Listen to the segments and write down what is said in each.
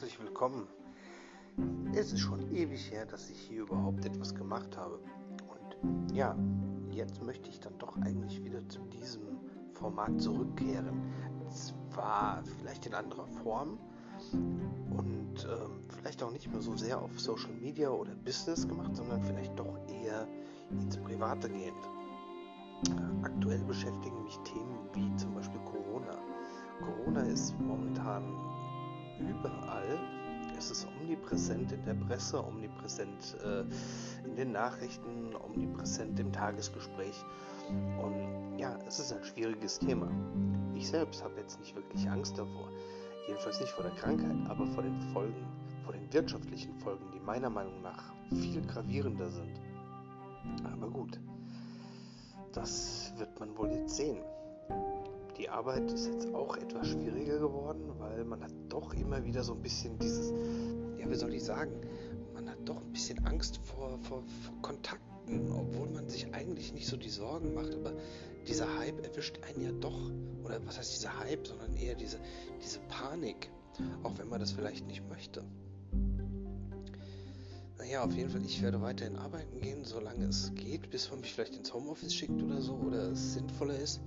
willkommen. Es ist schon ewig her, dass ich hier überhaupt etwas gemacht habe. Und ja, jetzt möchte ich dann doch eigentlich wieder zu diesem Format zurückkehren. Zwar vielleicht in anderer Form und ähm, vielleicht auch nicht mehr so sehr auf Social Media oder Business gemacht, sondern vielleicht doch eher ins Private gehend. Aktuell beschäftigen mich Themen wie zum Beispiel Corona. Corona ist momentan überall. Es ist omnipräsent in der Presse, omnipräsent äh, in den Nachrichten, omnipräsent im Tagesgespräch. Und ja, es ist ein schwieriges Thema. Ich selbst habe jetzt nicht wirklich Angst davor. Jedenfalls nicht vor der Krankheit, aber vor den Folgen, vor den wirtschaftlichen Folgen, die meiner Meinung nach viel gravierender sind. Aber gut, das wird man wohl jetzt sehen. Die Arbeit ist jetzt auch etwas schwieriger geworden, weil man hat doch immer wieder so ein bisschen dieses, ja, wie soll ich sagen, man hat doch ein bisschen Angst vor, vor, vor Kontakten, obwohl man sich eigentlich nicht so die Sorgen macht. Aber dieser Hype erwischt einen ja doch, oder was heißt dieser Hype, sondern eher diese, diese Panik, auch wenn man das vielleicht nicht möchte. Naja, auf jeden Fall, ich werde weiterhin arbeiten gehen, solange es geht, bis man mich vielleicht ins Homeoffice schickt oder so, oder es sinnvoller ist.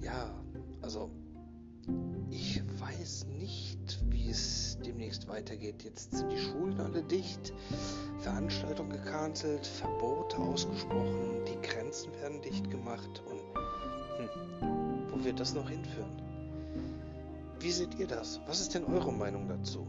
Ja, also ich weiß nicht, wie es demnächst weitergeht. Jetzt sind die Schulen alle dicht, Veranstaltungen gecancelt, Verbote ausgesprochen, die Grenzen werden dicht gemacht und hm, wo wird das noch hinführen? Wie seht ihr das? Was ist denn eure Meinung dazu?